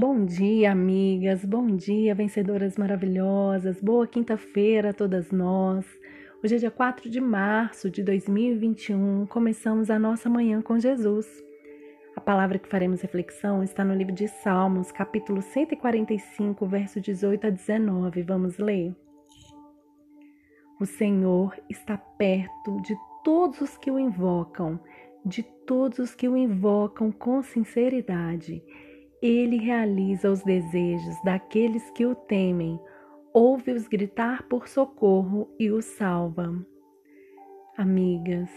Bom dia, amigas. Bom dia, vencedoras maravilhosas. Boa quinta-feira a todas nós. Hoje é dia 4 de março de 2021. Começamos a nossa manhã com Jesus. A palavra que faremos reflexão está no livro de Salmos, capítulo 145, verso 18 a 19. Vamos ler. O Senhor está perto de todos os que o invocam, de todos os que o invocam com sinceridade. Ele realiza os desejos daqueles que o temem, ouve-os gritar por socorro e os salva. Amigas,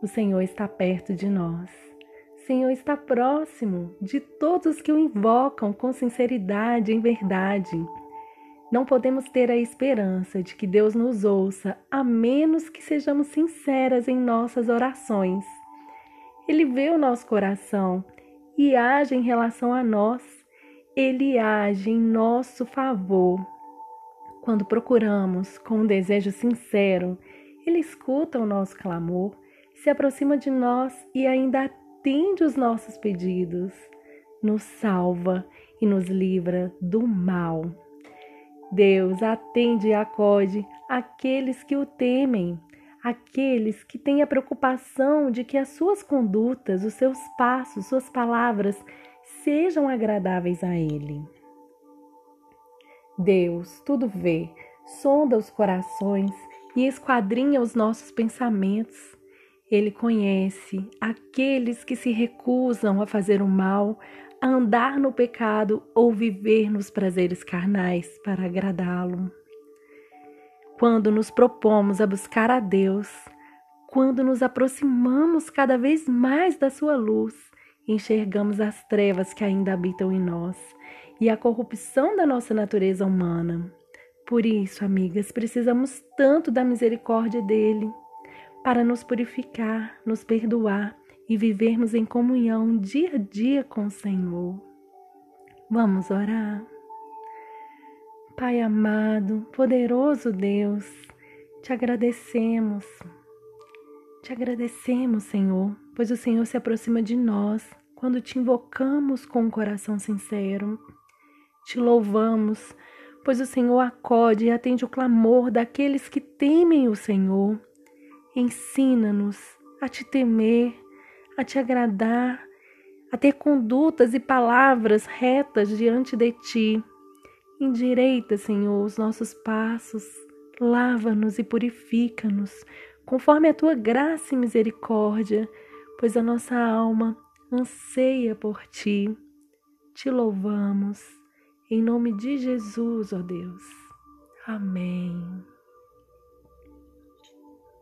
o Senhor está perto de nós. O Senhor está próximo de todos que o invocam com sinceridade e verdade. Não podemos ter a esperança de que Deus nos ouça a menos que sejamos sinceras em nossas orações. Ele vê o nosso coração e age em relação a nós. Ele age em nosso favor. Quando procuramos com um desejo sincero, ele escuta o nosso clamor, se aproxima de nós e ainda atende os nossos pedidos, nos salva e nos livra do mal. Deus atende e acode aqueles que o temem aqueles que têm a preocupação de que as suas condutas, os seus passos, suas palavras sejam agradáveis a Ele. Deus tudo vê, sonda os corações e esquadrinha os nossos pensamentos. Ele conhece aqueles que se recusam a fazer o mal, a andar no pecado ou viver nos prazeres carnais para agradá-lo quando nos propomos a buscar a Deus, quando nos aproximamos cada vez mais da Sua luz, enxergamos as trevas que ainda habitam em nós e a corrupção da nossa natureza humana. Por isso, amigas, precisamos tanto da misericórdia dele para nos purificar, nos perdoar e vivermos em comunhão dia a dia com o Senhor. Vamos orar. Pai amado, poderoso Deus, te agradecemos. Te agradecemos, Senhor, pois o Senhor se aproxima de nós quando te invocamos com um coração sincero. Te louvamos, pois o Senhor acode e atende o clamor daqueles que temem o Senhor. Ensina-nos a te temer, a te agradar, a ter condutas e palavras retas diante de ti Endireita, Senhor, os nossos passos, lava-nos e purifica-nos, conforme a tua graça e misericórdia, pois a nossa alma anseia por ti. Te louvamos, em nome de Jesus, ó Deus. Amém.